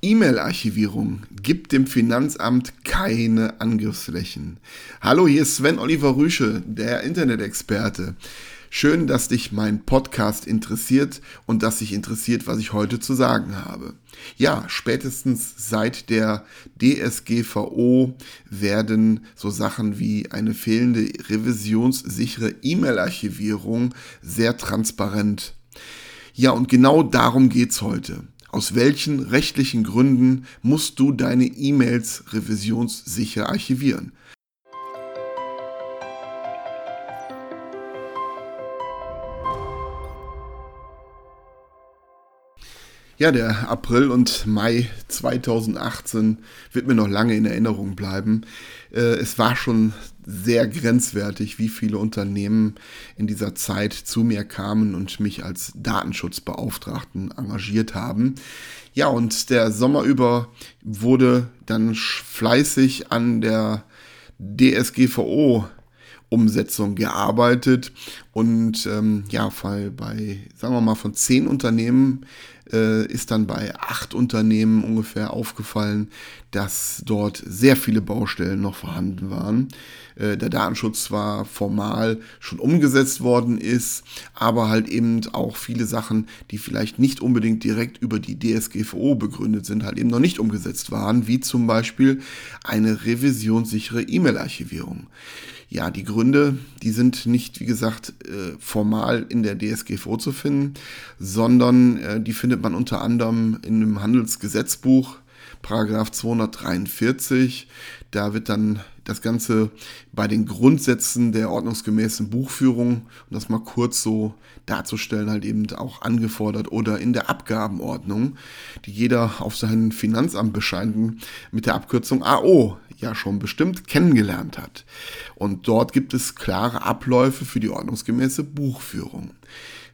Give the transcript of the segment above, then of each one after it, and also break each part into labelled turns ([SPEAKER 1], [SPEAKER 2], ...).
[SPEAKER 1] E-Mail-Archivierung gibt dem Finanzamt keine Angriffsflächen. Hallo, hier ist Sven Oliver Rüsche, der Internet-Experte. Schön, dass dich mein Podcast interessiert und dass dich interessiert, was ich heute zu sagen habe. Ja, spätestens seit der DSGVO werden so Sachen wie eine fehlende revisionssichere E-Mail-Archivierung sehr transparent. Ja, und genau darum geht's heute. Aus welchen rechtlichen Gründen musst du deine E-Mails revisionssicher archivieren? Ja, der April und Mai 2018 wird mir noch lange in Erinnerung bleiben. Äh, es war schon sehr grenzwertig, wie viele Unternehmen in dieser Zeit zu mir kamen und mich als Datenschutzbeauftragten engagiert haben. Ja, und der Sommer über wurde dann fleißig an der DSGVO Umsetzung gearbeitet und ähm, ja, bei, sagen wir mal, von zehn Unternehmen äh, ist dann bei acht Unternehmen ungefähr aufgefallen, dass dort sehr viele Baustellen noch vorhanden waren. Äh, der Datenschutz zwar formal schon umgesetzt worden ist, aber halt eben auch viele Sachen, die vielleicht nicht unbedingt direkt über die DSGVO begründet sind, halt eben noch nicht umgesetzt waren, wie zum Beispiel eine revisionssichere E-Mail-Archivierung. Ja, die Gründe, die sind nicht, wie gesagt, äh, formal in der DSGVO zu finden, sondern äh, die findet man unter anderem in dem Handelsgesetzbuch, Paragraph 243. Da wird dann das Ganze bei den Grundsätzen der ordnungsgemäßen Buchführung, um das mal kurz so darzustellen, halt eben auch angefordert oder in der Abgabenordnung, die jeder auf seinem Finanzamt bescheinigen mit der Abkürzung AO ja schon bestimmt kennengelernt hat. Und dort gibt es klare Abläufe für die ordnungsgemäße Buchführung.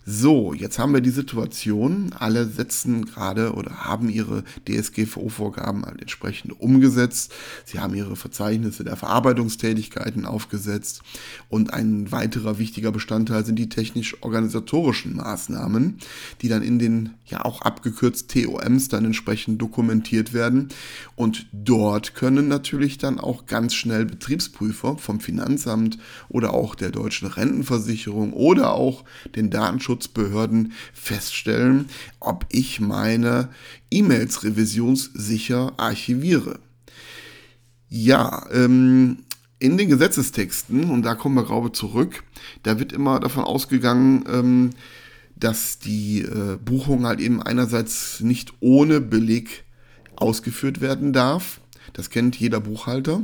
[SPEAKER 1] So, jetzt haben wir die Situation, alle setzen gerade oder haben ihre DSGVO-Vorgaben halt entsprechend umgesetzt. Sie haben ihre Verzeichnisse der Verarbeitungstätigkeiten aufgesetzt und ein weiterer wichtiger Bestandteil sind die technisch-organisatorischen Maßnahmen, die dann in den ja auch abgekürzt TOMs dann entsprechend dokumentiert werden. Und dort können natürlich dann auch ganz schnell Betriebsprüfer vom Finanzamt oder auch der deutschen Rentenversicherung oder auch den Datenschutz Datenschutzbehörden feststellen, ob ich meine E-Mails revisionssicher archiviere. Ja, ähm, in den Gesetzestexten, und da kommen wir glaube zurück, da wird immer davon ausgegangen, ähm, dass die äh, Buchung halt eben einerseits nicht ohne Beleg ausgeführt werden darf. Das kennt jeder Buchhalter.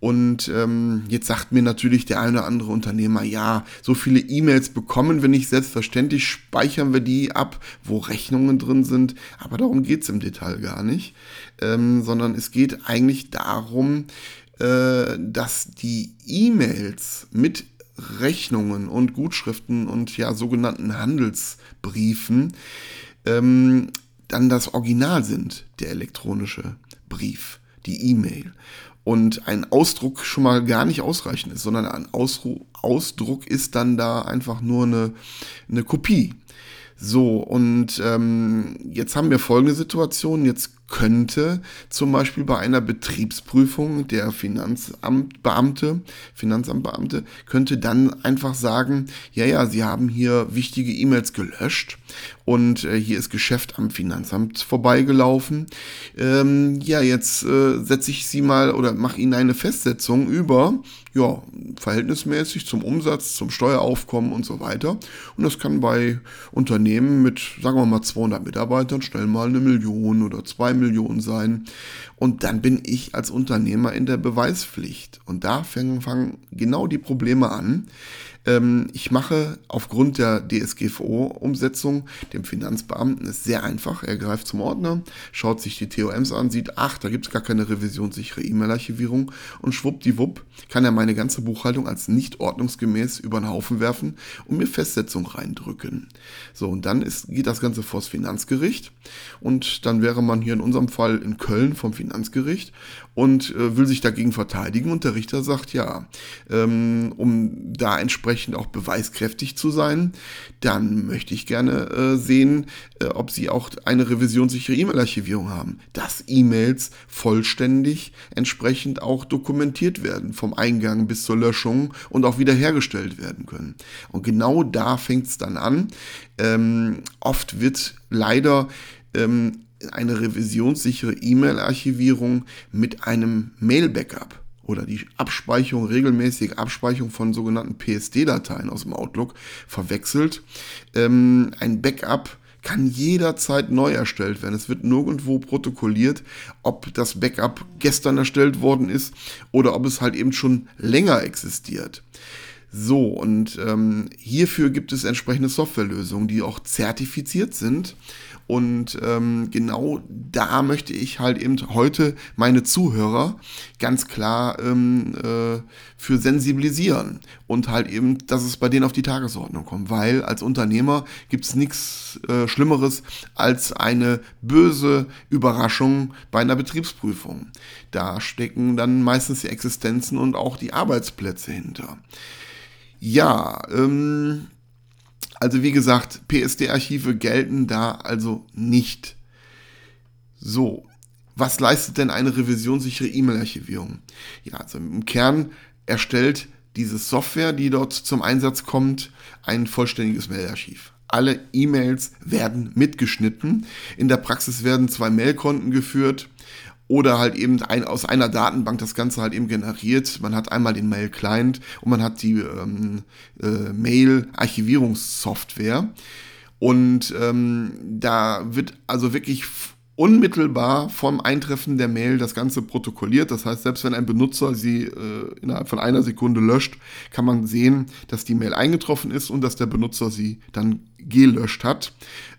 [SPEAKER 1] Und ähm, jetzt sagt mir natürlich der eine oder andere Unternehmer, ja, so viele E-Mails bekommen wir nicht, selbstverständlich speichern wir die ab, wo Rechnungen drin sind, aber darum geht's im Detail gar nicht, ähm, sondern es geht eigentlich darum, äh, dass die E-Mails mit Rechnungen und Gutschriften und ja sogenannten Handelsbriefen ähm, dann das Original sind, der elektronische Brief, die E-Mail und ein Ausdruck schon mal gar nicht ausreichend ist, sondern ein Ausru Ausdruck ist dann da einfach nur eine, eine Kopie. So, und ähm, jetzt haben wir folgende Situation. Jetzt könnte zum Beispiel bei einer Betriebsprüfung der Finanzamtbeamte, Finanzamtbeamte, könnte dann einfach sagen, ja, ja, Sie haben hier wichtige E-Mails gelöscht und äh, hier ist Geschäft am Finanzamt vorbeigelaufen. Ähm, ja, jetzt äh, setze ich Sie mal oder mache Ihnen eine Festsetzung über, ja, verhältnismäßig zum Umsatz, zum Steueraufkommen und so weiter. Und das kann bei Unternehmen mit, sagen wir mal, 200 Mitarbeitern schnell mal eine Million oder zwei Millionen sein. Und dann bin ich als Unternehmer in der Beweispflicht. Und da fangen, fangen genau die Probleme an. Ähm, ich mache aufgrund der DSGVO-Umsetzung dem Finanzbeamten es sehr einfach. Er greift zum Ordner, schaut sich die TOMs an, sieht, ach, da gibt es gar keine revisionssichere E-Mail-Archivierung und schwuppdiwupp kann er meine ganze Buchhaltung als nicht ordnungsgemäß über den Haufen werfen und mir Festsetzung reindrücken. So, und dann ist, geht das Ganze vors Finanzgericht und dann wäre man hier in unserem Fall in Köln vom Finanzgericht und äh, will sich dagegen verteidigen und der Richter sagt, ja, ähm, um da entsprechend entsprechend auch beweiskräftig zu sein, dann möchte ich gerne äh, sehen, äh, ob Sie auch eine revisionssichere E-Mail-Archivierung haben, dass E-Mails vollständig entsprechend auch dokumentiert werden, vom Eingang bis zur Löschung und auch wiederhergestellt werden können. Und genau da fängt es dann an. Ähm, oft wird leider ähm, eine revisionssichere E-Mail-Archivierung mit einem Mail-Backup oder die Abspeicherung, regelmäßige Abspeicherung von sogenannten PSD-Dateien aus dem Outlook verwechselt. Ähm, ein Backup kann jederzeit neu erstellt werden. Es wird nirgendwo protokolliert, ob das Backup gestern erstellt worden ist oder ob es halt eben schon länger existiert. So, und ähm, hierfür gibt es entsprechende Softwarelösungen, die auch zertifiziert sind und ähm, genau da möchte ich halt eben heute meine Zuhörer ganz klar ähm, äh, für sensibilisieren und halt eben, dass es bei denen auf die Tagesordnung kommt. Weil als Unternehmer gibt es nichts äh, Schlimmeres als eine böse Überraschung bei einer Betriebsprüfung. Da stecken dann meistens die Existenzen und auch die Arbeitsplätze hinter. Ja, ähm, also wie gesagt, PSD-Archive gelten da also nicht. So, was leistet denn eine revisionssichere E-Mail-Archivierung? Ja, also im Kern erstellt diese Software, die dort zum Einsatz kommt, ein vollständiges Mailarchiv. Alle E-Mails werden mitgeschnitten. In der Praxis werden zwei Mailkonten geführt oder halt eben ein, aus einer Datenbank das Ganze halt eben generiert. Man hat einmal den Mail-Client und man hat die ähm, äh, Mail-Archivierungssoftware. Und ähm, da wird also wirklich unmittelbar vom Eintreffen der Mail das Ganze protokolliert. Das heißt, selbst wenn ein Benutzer sie äh, innerhalb von einer Sekunde löscht, kann man sehen, dass die Mail eingetroffen ist und dass der Benutzer sie dann gelöscht hat.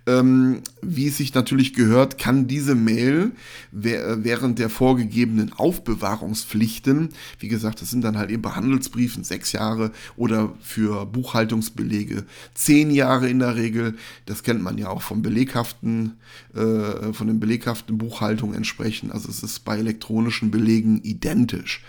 [SPEAKER 1] Ähm, wie es sich natürlich gehört, kann diese Mail während der vorgegebenen Aufbewahrungspflichten, wie gesagt, das sind dann halt eben bei Handelsbriefen sechs Jahre oder für Buchhaltungsbelege zehn Jahre in der Regel. Das kennt man ja auch vom beleghaften, äh, von den beleghaften Buchhaltungen entsprechend. Also es ist bei elektronischen Belegen identisch.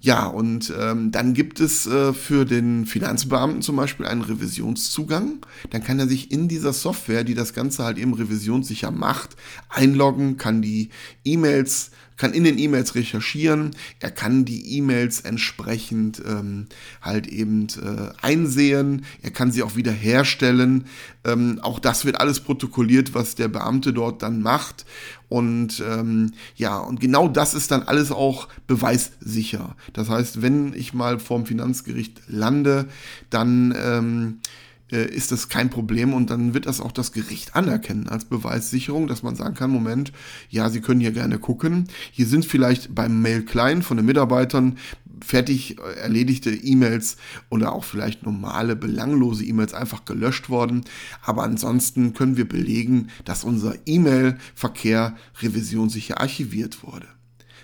[SPEAKER 1] Ja, und ähm, dann gibt es äh, für den Finanzbeamten zum Beispiel einen Revisionszugang. Dann kann er sich in dieser Software, die das Ganze halt eben revisionssicher macht, einloggen, kann die E-Mails kann in den E-Mails recherchieren, er kann die E-Mails entsprechend ähm, halt eben äh, einsehen, er kann sie auch wieder herstellen. Ähm, auch das wird alles protokolliert, was der Beamte dort dann macht. Und ähm, ja, und genau das ist dann alles auch beweissicher. Das heißt, wenn ich mal vorm Finanzgericht lande, dann ähm, äh, ist das kein Problem und dann wird das auch das Gericht anerkennen als Beweissicherung, dass man sagen kann, Moment, ja, Sie können hier gerne gucken. Hier sind vielleicht beim Mail Klein von den Mitarbeitern fertig äh, erledigte E-Mails oder auch vielleicht normale belanglose E-Mails einfach gelöscht worden. Aber ansonsten können wir belegen, dass unser E-Mail-Verkehr revisionssicher archiviert wurde.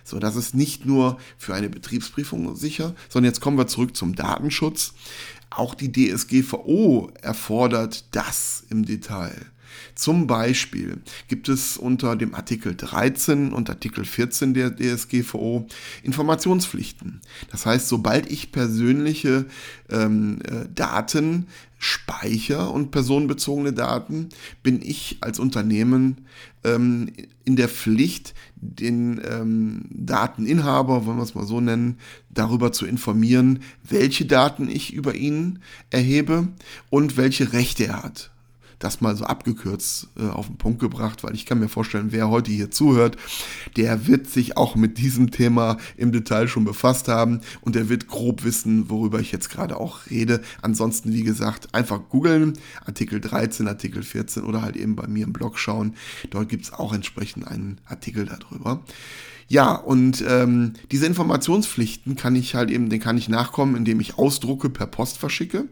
[SPEAKER 1] So, das ist nicht nur für eine Betriebsprüfung sicher, sondern jetzt kommen wir zurück zum Datenschutz. Auch die DSGVO erfordert das im Detail. Zum Beispiel gibt es unter dem Artikel 13 und Artikel 14 der DSGVO Informationspflichten. Das heißt, sobald ich persönliche ähm, äh, Daten speichere und personenbezogene Daten, bin ich als Unternehmen ähm, in der Pflicht, den ähm, Dateninhaber, wollen wir es mal so nennen, darüber zu informieren, welche Daten ich über ihn erhebe und welche Rechte er hat das mal so abgekürzt äh, auf den Punkt gebracht, weil ich kann mir vorstellen, wer heute hier zuhört, der wird sich auch mit diesem Thema im Detail schon befasst haben und der wird grob wissen, worüber ich jetzt gerade auch rede. Ansonsten, wie gesagt, einfach googeln, Artikel 13, Artikel 14 oder halt eben bei mir im Blog schauen. Dort gibt es auch entsprechend einen Artikel darüber. Ja, und ähm, diese Informationspflichten kann ich halt eben, den kann ich nachkommen, indem ich Ausdrucke per Post verschicke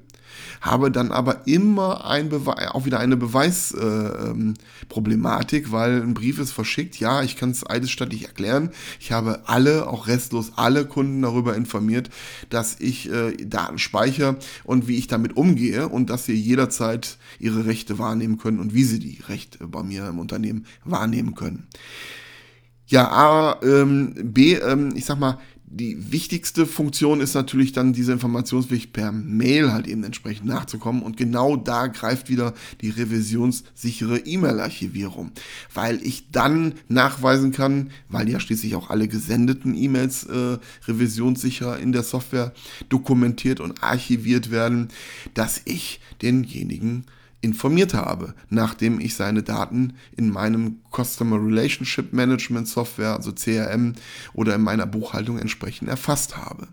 [SPEAKER 1] habe dann aber immer ein auch wieder eine Beweisproblematik, äh, weil ein Brief ist verschickt. Ja, ich kann es eidesstattlich erklären. Ich habe alle, auch restlos alle Kunden darüber informiert, dass ich äh, Daten speichere und wie ich damit umgehe und dass sie jederzeit ihre Rechte wahrnehmen können und wie sie die Rechte bei mir im Unternehmen wahrnehmen können. Ja, A, ähm, B, ähm, ich sag mal, die wichtigste Funktion ist natürlich dann diese Informationspflicht per Mail halt eben entsprechend nachzukommen. Und genau da greift wieder die revisionssichere E-Mail-Archivierung, weil ich dann nachweisen kann, weil ja schließlich auch alle gesendeten E-Mails äh, revisionssicher in der Software dokumentiert und archiviert werden, dass ich denjenigen informiert habe, nachdem ich seine Daten in meinem Customer Relationship Management Software, also CRM oder in meiner Buchhaltung entsprechend erfasst habe.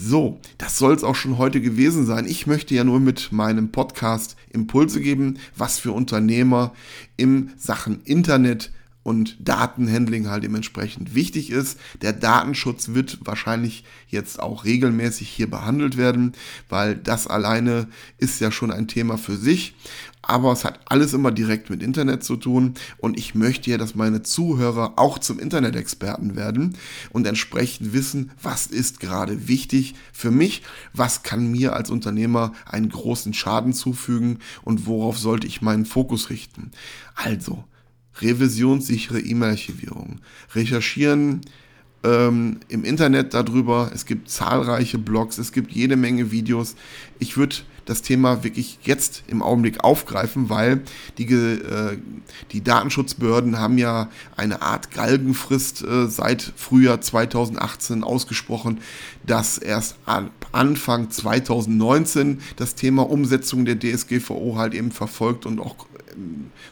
[SPEAKER 1] So, das soll es auch schon heute gewesen sein. Ich möchte ja nur mit meinem Podcast Impulse geben, was für Unternehmer im Sachen Internet und Datenhandling halt dementsprechend wichtig ist. Der Datenschutz wird wahrscheinlich jetzt auch regelmäßig hier behandelt werden, weil das alleine ist ja schon ein Thema für sich. Aber es hat alles immer direkt mit Internet zu tun und ich möchte ja, dass meine Zuhörer auch zum Internet-Experten werden und entsprechend wissen, was ist gerade wichtig für mich, was kann mir als Unternehmer einen großen Schaden zufügen und worauf sollte ich meinen Fokus richten. Also, revisionssichere E-Mail-Archivierung. Recherchieren ähm, im Internet darüber. Es gibt zahlreiche Blogs, es gibt jede Menge Videos. Ich würde das Thema wirklich jetzt im Augenblick aufgreifen, weil die, äh, die Datenschutzbehörden haben ja eine Art Galgenfrist äh, seit Frühjahr 2018 ausgesprochen, dass erst ab Anfang 2019 das Thema Umsetzung der DSGVO halt eben verfolgt und auch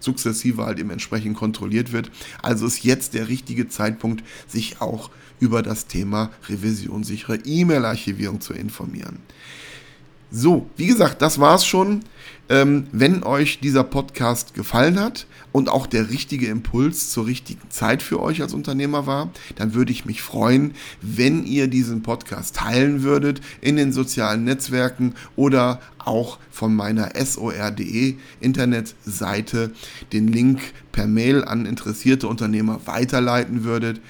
[SPEAKER 1] sukzessive halt eben entsprechend kontrolliert wird. Also ist jetzt der richtige Zeitpunkt, sich auch über das Thema revisionssichere E-Mail-Archivierung zu informieren. So, wie gesagt, das war's schon. Ähm, wenn euch dieser Podcast gefallen hat und auch der richtige Impuls zur richtigen Zeit für euch als Unternehmer war, dann würde ich mich freuen, wenn ihr diesen Podcast teilen würdet in den sozialen Netzwerken oder auch von meiner sor.de Internetseite den Link per Mail an interessierte Unternehmer weiterleiten würdet.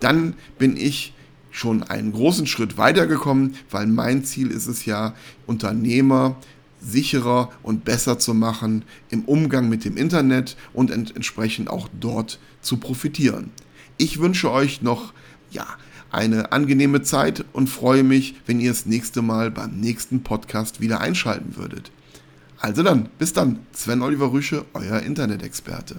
[SPEAKER 1] Dann bin ich schon einen großen Schritt weitergekommen, weil mein Ziel ist es ja, Unternehmer sicherer und besser zu machen im Umgang mit dem Internet und ent entsprechend auch dort zu profitieren. Ich wünsche euch noch ja, eine angenehme Zeit und freue mich, wenn ihr das nächste Mal beim nächsten Podcast wieder einschalten würdet. Also dann, bis dann, Sven Oliver Rüsche, euer Internet-Experte.